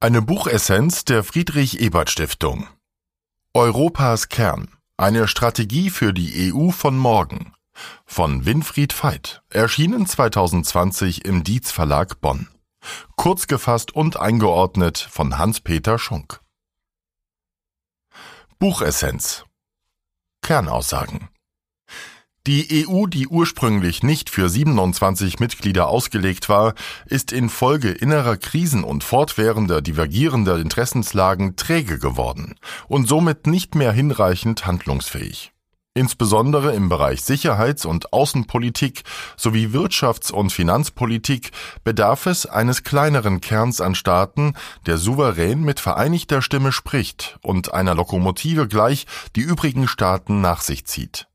Eine Buchessenz der Friedrich Ebert Stiftung. Europas Kern. Eine Strategie für die EU von morgen. Von Winfried Veit. Erschienen 2020 im Dietz Verlag Bonn. Kurz gefasst und eingeordnet von Hans-Peter Schunk. Buchessenz. Kernaussagen. Die EU, die ursprünglich nicht für 27 Mitglieder ausgelegt war, ist infolge innerer Krisen und fortwährender divergierender Interessenslagen träge geworden und somit nicht mehr hinreichend handlungsfähig. Insbesondere im Bereich Sicherheits- und Außenpolitik sowie Wirtschafts- und Finanzpolitik bedarf es eines kleineren Kerns an Staaten, der souverän mit vereinigter Stimme spricht und einer Lokomotive gleich die übrigen Staaten nach sich zieht.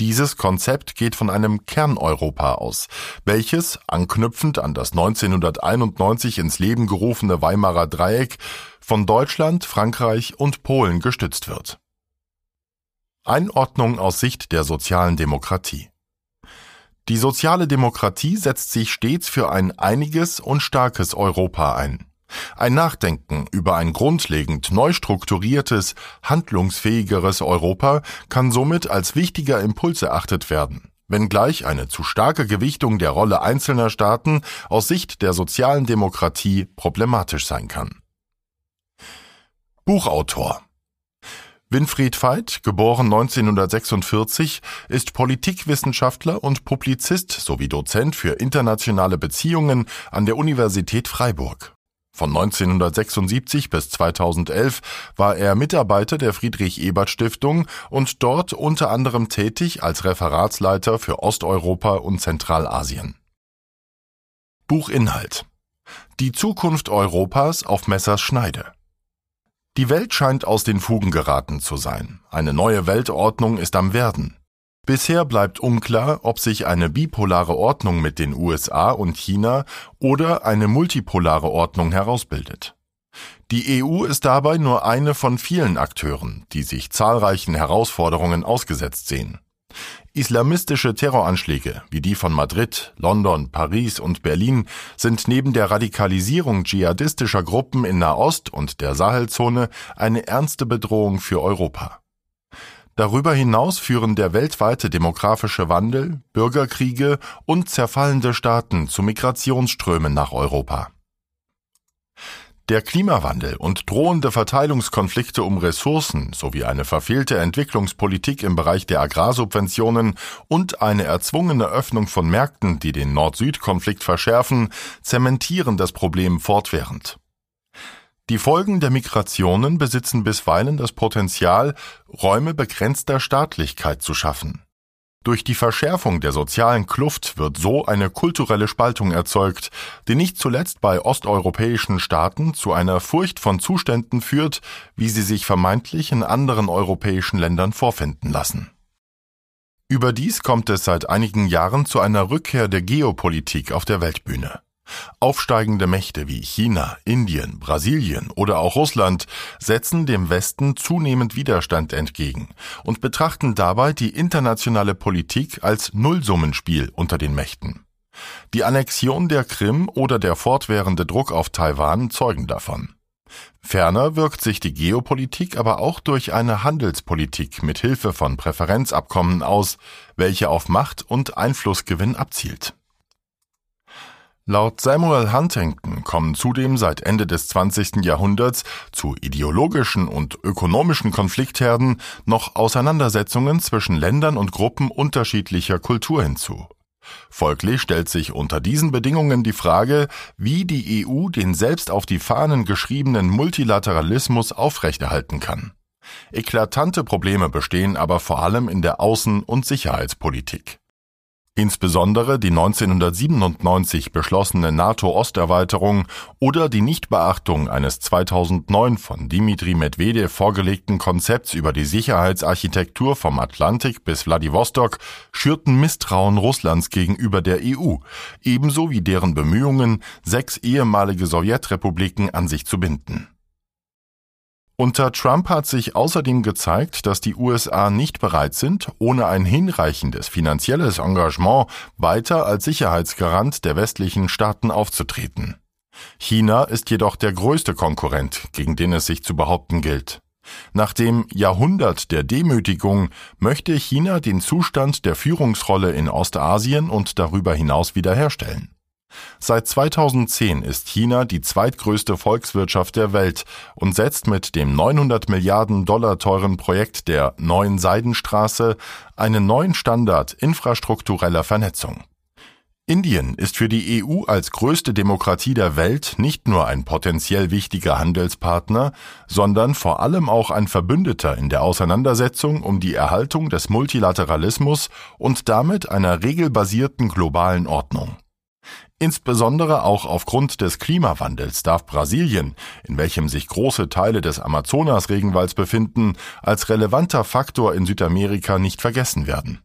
Dieses Konzept geht von einem Kerneuropa aus, welches, anknüpfend an das 1991 ins Leben gerufene Weimarer Dreieck, von Deutschland, Frankreich und Polen gestützt wird. Einordnung aus Sicht der sozialen Demokratie Die soziale Demokratie setzt sich stets für ein einiges und starkes Europa ein. Ein Nachdenken über ein grundlegend neu strukturiertes, handlungsfähigeres Europa kann somit als wichtiger Impuls erachtet werden, wenngleich eine zu starke Gewichtung der Rolle einzelner Staaten aus Sicht der sozialen Demokratie problematisch sein kann. Buchautor Winfried Veit, geboren 1946, ist Politikwissenschaftler und Publizist sowie Dozent für internationale Beziehungen an der Universität Freiburg. Von 1976 bis 2011 war er Mitarbeiter der Friedrich Ebert Stiftung und dort unter anderem tätig als Referatsleiter für Osteuropa und Zentralasien. Buchinhalt Die Zukunft Europas auf Messers Schneide Die Welt scheint aus den Fugen geraten zu sein. Eine neue Weltordnung ist am Werden. Bisher bleibt unklar, ob sich eine bipolare Ordnung mit den USA und China oder eine multipolare Ordnung herausbildet. Die EU ist dabei nur eine von vielen Akteuren, die sich zahlreichen Herausforderungen ausgesetzt sehen. Islamistische Terroranschläge wie die von Madrid, London, Paris und Berlin sind neben der Radikalisierung dschihadistischer Gruppen in Nahost und der Sahelzone eine ernste Bedrohung für Europa. Darüber hinaus führen der weltweite demografische Wandel, Bürgerkriege und zerfallende Staaten zu Migrationsströmen nach Europa. Der Klimawandel und drohende Verteilungskonflikte um Ressourcen sowie eine verfehlte Entwicklungspolitik im Bereich der Agrarsubventionen und eine erzwungene Öffnung von Märkten, die den Nord-Süd-Konflikt verschärfen, zementieren das Problem fortwährend. Die Folgen der Migrationen besitzen bisweilen das Potenzial, Räume begrenzter Staatlichkeit zu schaffen. Durch die Verschärfung der sozialen Kluft wird so eine kulturelle Spaltung erzeugt, die nicht zuletzt bei osteuropäischen Staaten zu einer Furcht von Zuständen führt, wie sie sich vermeintlich in anderen europäischen Ländern vorfinden lassen. Überdies kommt es seit einigen Jahren zu einer Rückkehr der Geopolitik auf der Weltbühne. Aufsteigende Mächte wie China, Indien, Brasilien oder auch Russland setzen dem Westen zunehmend Widerstand entgegen und betrachten dabei die internationale Politik als Nullsummenspiel unter den Mächten. Die Annexion der Krim oder der fortwährende Druck auf Taiwan zeugen davon. Ferner wirkt sich die Geopolitik aber auch durch eine Handelspolitik mit Hilfe von Präferenzabkommen aus, welche auf Macht und Einflussgewinn abzielt. Laut Samuel Huntington kommen zudem seit Ende des 20. Jahrhunderts zu ideologischen und ökonomischen Konfliktherden noch Auseinandersetzungen zwischen Ländern und Gruppen unterschiedlicher Kultur hinzu. Folglich stellt sich unter diesen Bedingungen die Frage, wie die EU den selbst auf die Fahnen geschriebenen Multilateralismus aufrechterhalten kann. Eklatante Probleme bestehen aber vor allem in der Außen- und Sicherheitspolitik. Insbesondere die 1997 beschlossene NATO-Osterweiterung oder die Nichtbeachtung eines 2009 von Dimitri Medvedev vorgelegten Konzepts über die Sicherheitsarchitektur vom Atlantik bis Wladiwostok schürten Misstrauen Russlands gegenüber der EU, ebenso wie deren Bemühungen, sechs ehemalige Sowjetrepubliken an sich zu binden. Unter Trump hat sich außerdem gezeigt, dass die USA nicht bereit sind, ohne ein hinreichendes finanzielles Engagement weiter als Sicherheitsgarant der westlichen Staaten aufzutreten. China ist jedoch der größte Konkurrent, gegen den es sich zu behaupten gilt. Nach dem Jahrhundert der Demütigung möchte China den Zustand der Führungsrolle in Ostasien und darüber hinaus wiederherstellen. Seit 2010 ist China die zweitgrößte Volkswirtschaft der Welt und setzt mit dem 900 Milliarden Dollar teuren Projekt der Neuen Seidenstraße einen neuen Standard infrastruktureller Vernetzung. Indien ist für die EU als größte Demokratie der Welt nicht nur ein potenziell wichtiger Handelspartner, sondern vor allem auch ein Verbündeter in der Auseinandersetzung um die Erhaltung des Multilateralismus und damit einer regelbasierten globalen Ordnung. Insbesondere auch aufgrund des Klimawandels darf Brasilien, in welchem sich große Teile des Amazonas-Regenwalds befinden, als relevanter Faktor in Südamerika nicht vergessen werden.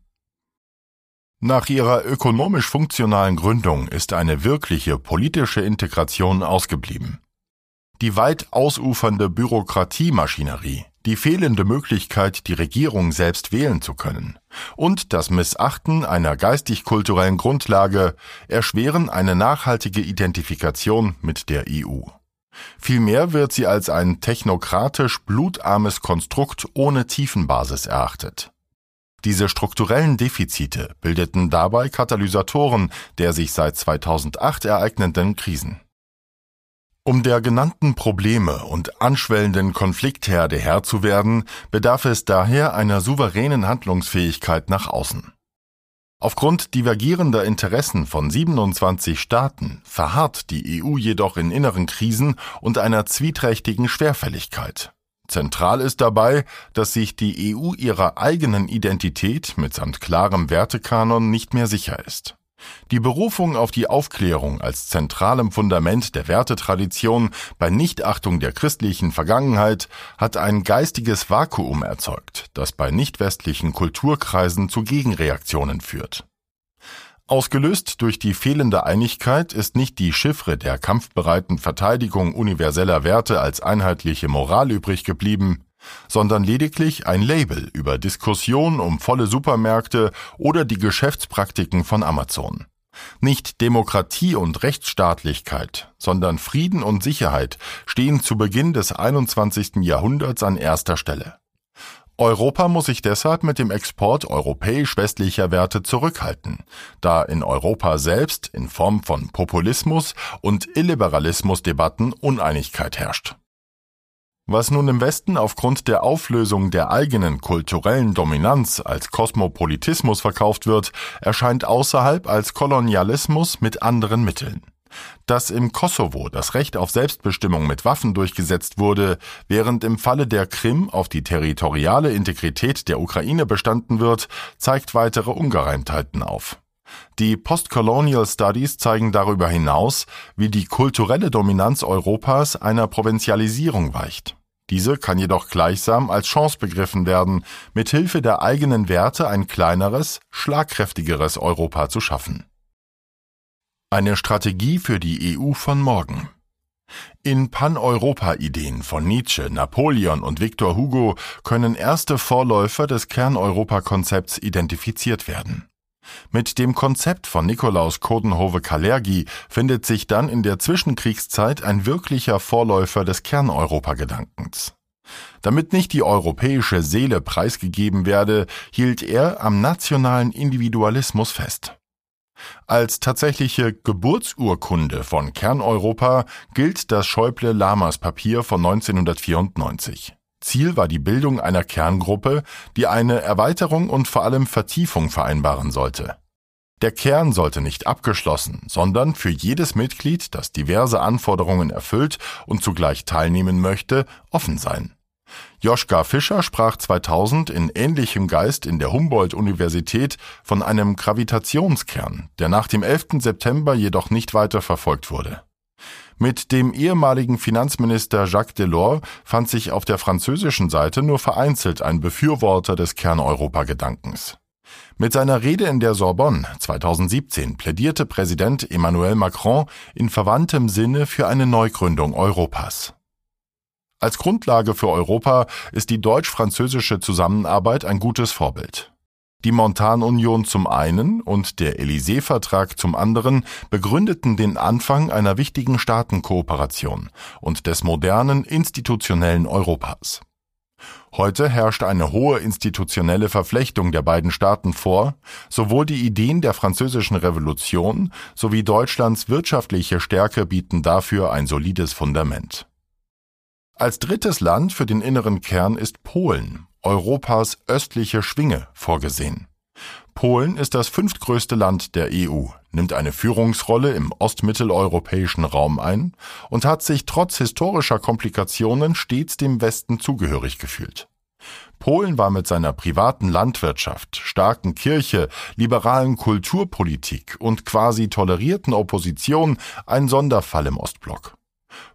Nach ihrer ökonomisch funktionalen Gründung ist eine wirkliche politische Integration ausgeblieben. Die weit ausufernde Bürokratiemaschinerie, die fehlende Möglichkeit, die Regierung selbst wählen zu können und das Missachten einer geistig-kulturellen Grundlage erschweren eine nachhaltige Identifikation mit der EU. Vielmehr wird sie als ein technokratisch blutarmes Konstrukt ohne Tiefenbasis erachtet. Diese strukturellen Defizite bildeten dabei Katalysatoren der sich seit 2008 ereignenden Krisen. Um der genannten Probleme und anschwellenden Konfliktherde Herr zu werden, bedarf es daher einer souveränen Handlungsfähigkeit nach außen. Aufgrund divergierender Interessen von 27 Staaten verharrt die EU jedoch in inneren Krisen und einer zwieträchtigen Schwerfälligkeit. Zentral ist dabei, dass sich die EU ihrer eigenen Identität mitsamt klarem Wertekanon nicht mehr sicher ist. Die Berufung auf die Aufklärung als zentralem Fundament der Wertetradition bei Nichtachtung der christlichen Vergangenheit hat ein geistiges Vakuum erzeugt, das bei nichtwestlichen Kulturkreisen zu Gegenreaktionen führt. Ausgelöst durch die fehlende Einigkeit ist nicht die Chiffre der kampfbereiten Verteidigung universeller Werte als einheitliche Moral übrig geblieben, sondern lediglich ein Label über Diskussion um volle Supermärkte oder die Geschäftspraktiken von Amazon. Nicht Demokratie und Rechtsstaatlichkeit, sondern Frieden und Sicherheit stehen zu Beginn des 21. Jahrhunderts an erster Stelle. Europa muss sich deshalb mit dem Export europäisch-westlicher Werte zurückhalten, da in Europa selbst in Form von Populismus und Illiberalismusdebatten Uneinigkeit herrscht. Was nun im Westen aufgrund der Auflösung der eigenen kulturellen Dominanz als Kosmopolitismus verkauft wird, erscheint außerhalb als Kolonialismus mit anderen Mitteln. Dass im Kosovo das Recht auf Selbstbestimmung mit Waffen durchgesetzt wurde, während im Falle der Krim auf die territoriale Integrität der Ukraine bestanden wird, zeigt weitere Ungereimtheiten auf. Die Postcolonial Studies zeigen darüber hinaus, wie die kulturelle Dominanz Europas einer Provinzialisierung weicht. Diese kann jedoch gleichsam als Chance begriffen werden, mithilfe der eigenen Werte ein kleineres, schlagkräftigeres Europa zu schaffen. Eine Strategie für die EU von morgen. In Pan-Europa-Ideen von Nietzsche, Napoleon und Victor Hugo können erste Vorläufer des Kern-Europa-Konzepts identifiziert werden. Mit dem Konzept von Nikolaus Kodenhove-Kalergi findet sich dann in der Zwischenkriegszeit ein wirklicher Vorläufer des Kern-Europa-Gedankens. Damit nicht die europäische Seele preisgegeben werde, hielt er am nationalen Individualismus fest. Als tatsächliche Geburtsurkunde von Kerneuropa gilt das Schäuble-Lamas-Papier von 1994. Ziel war die Bildung einer Kerngruppe, die eine Erweiterung und vor allem Vertiefung vereinbaren sollte. Der Kern sollte nicht abgeschlossen, sondern für jedes Mitglied, das diverse Anforderungen erfüllt und zugleich teilnehmen möchte, offen sein. Joschka Fischer sprach 2000 in ähnlichem Geist in der Humboldt-Universität von einem Gravitationskern, der nach dem 11. September jedoch nicht weiter verfolgt wurde. Mit dem ehemaligen Finanzminister Jacques Delors fand sich auf der französischen Seite nur vereinzelt ein Befürworter des Kerneuropa-Gedankens. Mit seiner Rede in der Sorbonne 2017 plädierte Präsident Emmanuel Macron in verwandtem Sinne für eine Neugründung Europas. Als Grundlage für Europa ist die deutsch-französische Zusammenarbeit ein gutes Vorbild. Die Montanunion zum einen und der Élysée-Vertrag zum anderen begründeten den Anfang einer wichtigen Staatenkooperation und des modernen institutionellen Europas. Heute herrscht eine hohe institutionelle Verflechtung der beiden Staaten vor, sowohl die Ideen der französischen Revolution sowie Deutschlands wirtschaftliche Stärke bieten dafür ein solides Fundament. Als drittes Land für den inneren Kern ist Polen, Europas östliche Schwinge, vorgesehen. Polen ist das fünftgrößte Land der EU, nimmt eine Führungsrolle im ostmitteleuropäischen Raum ein und hat sich trotz historischer Komplikationen stets dem Westen zugehörig gefühlt. Polen war mit seiner privaten Landwirtschaft, starken Kirche, liberalen Kulturpolitik und quasi tolerierten Opposition ein Sonderfall im Ostblock.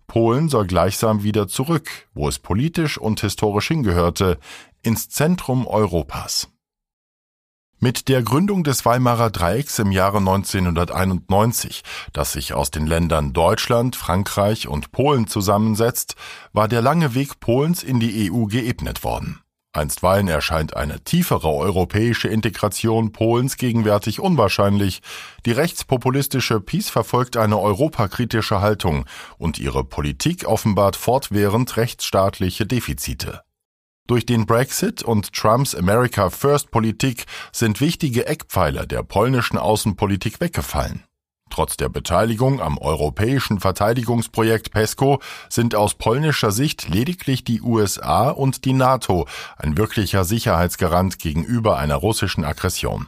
Polen soll gleichsam wieder zurück, wo es politisch und historisch hingehörte, ins Zentrum Europas. Mit der Gründung des Weimarer Dreiecks im Jahre 1991, das sich aus den Ländern Deutschland, Frankreich und Polen zusammensetzt, war der lange Weg Polens in die EU geebnet worden. Einstweilen erscheint eine tiefere europäische Integration Polens gegenwärtig unwahrscheinlich. Die rechtspopulistische PiS verfolgt eine europakritische Haltung und ihre Politik offenbart fortwährend rechtsstaatliche Defizite. Durch den Brexit und Trumps America First Politik sind wichtige Eckpfeiler der polnischen Außenpolitik weggefallen. Trotz der Beteiligung am europäischen Verteidigungsprojekt PESCO sind aus polnischer Sicht lediglich die USA und die NATO ein wirklicher Sicherheitsgarant gegenüber einer russischen Aggression.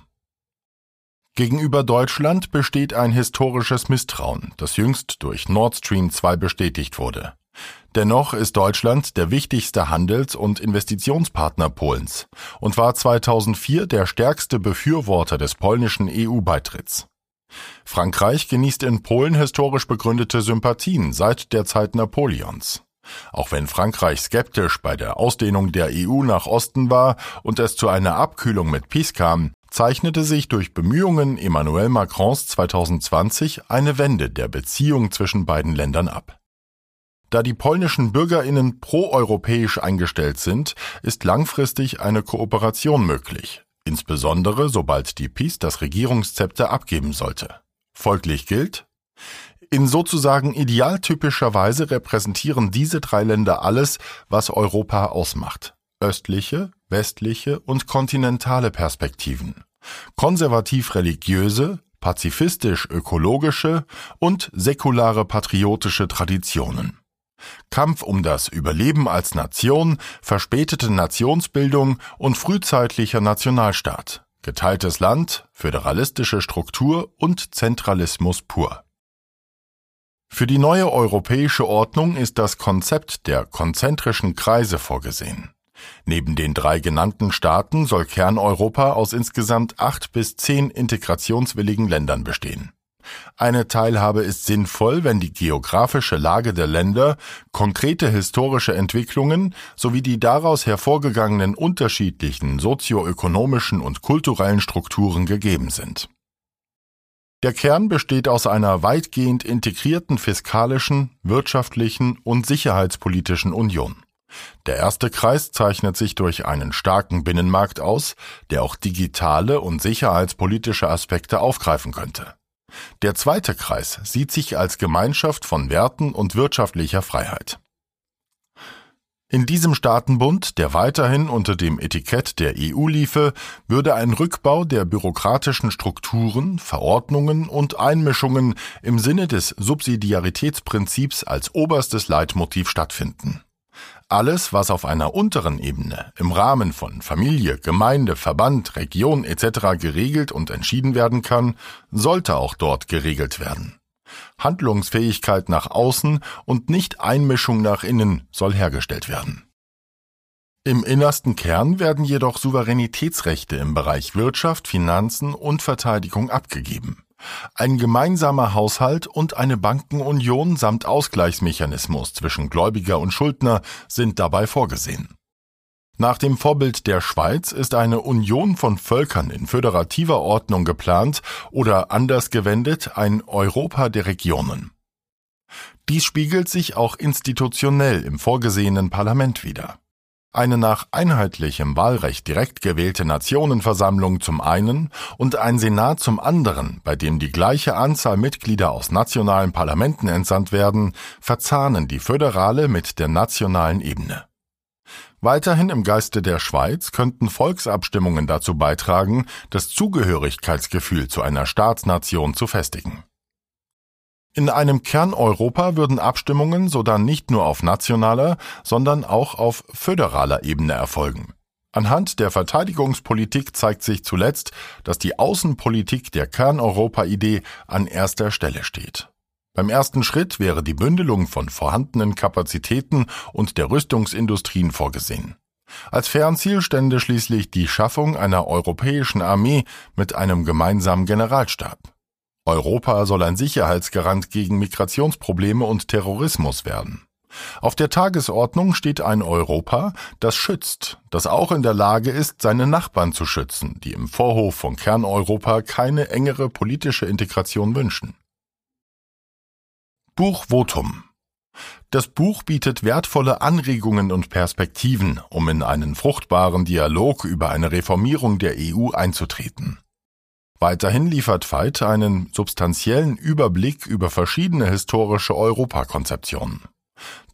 Gegenüber Deutschland besteht ein historisches Misstrauen, das jüngst durch Nord Stream 2 bestätigt wurde. Dennoch ist Deutschland der wichtigste Handels- und Investitionspartner Polens und war 2004 der stärkste Befürworter des polnischen EU-Beitritts. Frankreich genießt in Polen historisch begründete Sympathien seit der Zeit Napoleons. Auch wenn Frankreich skeptisch bei der Ausdehnung der EU nach Osten war und es zu einer Abkühlung mit Peace kam, zeichnete sich durch Bemühungen Emmanuel Macrons 2020 eine Wende der Beziehung zwischen beiden Ländern ab. Da die polnischen Bürgerinnen proeuropäisch eingestellt sind, ist langfristig eine Kooperation möglich, insbesondere sobald die PiS das Regierungszepter abgeben sollte. Folglich gilt, in sozusagen idealtypischer Weise repräsentieren diese drei Länder alles, was Europa ausmacht. Östliche, westliche und kontinentale Perspektiven. Konservativ-religiöse, pazifistisch-ökologische und säkulare patriotische Traditionen. Kampf um das Überleben als Nation, verspätete Nationsbildung und frühzeitlicher Nationalstaat, geteiltes Land, föderalistische Struktur und Zentralismus pur. Für die neue europäische Ordnung ist das Konzept der konzentrischen Kreise vorgesehen. Neben den drei genannten Staaten soll Kerneuropa aus insgesamt acht bis zehn integrationswilligen Ländern bestehen. Eine Teilhabe ist sinnvoll, wenn die geografische Lage der Länder, konkrete historische Entwicklungen sowie die daraus hervorgegangenen unterschiedlichen sozioökonomischen und kulturellen Strukturen gegeben sind. Der Kern besteht aus einer weitgehend integrierten fiskalischen, wirtschaftlichen und sicherheitspolitischen Union. Der erste Kreis zeichnet sich durch einen starken Binnenmarkt aus, der auch digitale und sicherheitspolitische Aspekte aufgreifen könnte. Der zweite Kreis sieht sich als Gemeinschaft von Werten und wirtschaftlicher Freiheit. In diesem Staatenbund, der weiterhin unter dem Etikett der EU liefe, würde ein Rückbau der bürokratischen Strukturen, Verordnungen und Einmischungen im Sinne des Subsidiaritätsprinzips als oberstes Leitmotiv stattfinden. Alles, was auf einer unteren Ebene im Rahmen von Familie, Gemeinde, Verband, Region etc. geregelt und entschieden werden kann, sollte auch dort geregelt werden. Handlungsfähigkeit nach außen und nicht Einmischung nach innen soll hergestellt werden. Im innersten Kern werden jedoch Souveränitätsrechte im Bereich Wirtschaft, Finanzen und Verteidigung abgegeben. Ein gemeinsamer Haushalt und eine Bankenunion samt Ausgleichsmechanismus zwischen Gläubiger und Schuldner sind dabei vorgesehen. Nach dem Vorbild der Schweiz ist eine Union von Völkern in föderativer Ordnung geplant oder anders gewendet ein Europa der Regionen. Dies spiegelt sich auch institutionell im vorgesehenen Parlament wider. Eine nach einheitlichem Wahlrecht direkt gewählte Nationenversammlung zum einen und ein Senat zum anderen, bei dem die gleiche Anzahl Mitglieder aus nationalen Parlamenten entsandt werden, verzahnen die föderale mit der nationalen Ebene. Weiterhin im Geiste der Schweiz könnten Volksabstimmungen dazu beitragen, das Zugehörigkeitsgefühl zu einer Staatsnation zu festigen. In einem Kerneuropa würden Abstimmungen sodann nicht nur auf nationaler, sondern auch auf föderaler Ebene erfolgen. Anhand der Verteidigungspolitik zeigt sich zuletzt, dass die Außenpolitik der Kerneuropa-Idee an erster Stelle steht. Beim ersten Schritt wäre die Bündelung von vorhandenen Kapazitäten und der Rüstungsindustrien vorgesehen. Als Fernziel stände schließlich die Schaffung einer europäischen Armee mit einem gemeinsamen Generalstab. Europa soll ein Sicherheitsgarant gegen Migrationsprobleme und Terrorismus werden. Auf der Tagesordnung steht ein Europa, das schützt, das auch in der Lage ist, seine Nachbarn zu schützen, die im Vorhof von Kerneuropa keine engere politische Integration wünschen. Buch Votum das Buch bietet wertvolle Anregungen und Perspektiven, um in einen fruchtbaren Dialog über eine Reformierung der EU einzutreten. Weiterhin liefert Veit einen substanziellen Überblick über verschiedene historische Europakonzeptionen.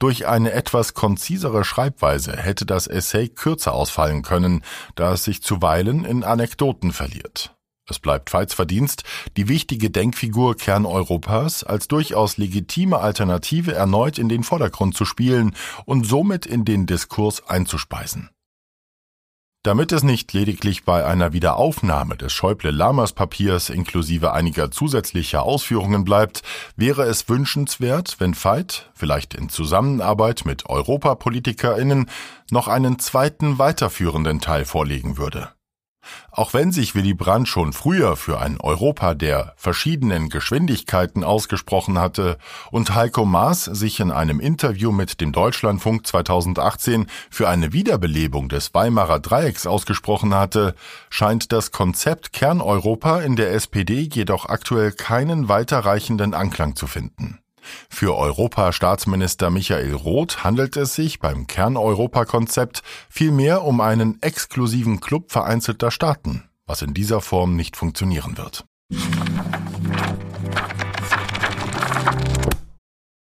Durch eine etwas konzisere Schreibweise hätte das Essay kürzer ausfallen können, da es sich zuweilen in Anekdoten verliert. Es bleibt Veits Verdienst, die wichtige Denkfigur Kerneuropas als durchaus legitime Alternative erneut in den Vordergrund zu spielen und somit in den Diskurs einzuspeisen. Damit es nicht lediglich bei einer Wiederaufnahme des Schäuble-Lamas-Papiers inklusive einiger zusätzlicher Ausführungen bleibt, wäre es wünschenswert, wenn Veit, vielleicht in Zusammenarbeit mit EuropapolitikerInnen, noch einen zweiten weiterführenden Teil vorlegen würde. Auch wenn sich Willy Brandt schon früher für ein Europa der verschiedenen Geschwindigkeiten ausgesprochen hatte und Heiko Maas sich in einem Interview mit dem Deutschlandfunk 2018 für eine Wiederbelebung des Weimarer Dreiecks ausgesprochen hatte, scheint das Konzept Kerneuropa in der SPD jedoch aktuell keinen weiterreichenden Anklang zu finden. Für Europastaatsminister Michael Roth handelt es sich beim Kern-Europa-Konzept vielmehr um einen exklusiven Club vereinzelter Staaten, was in dieser Form nicht funktionieren wird.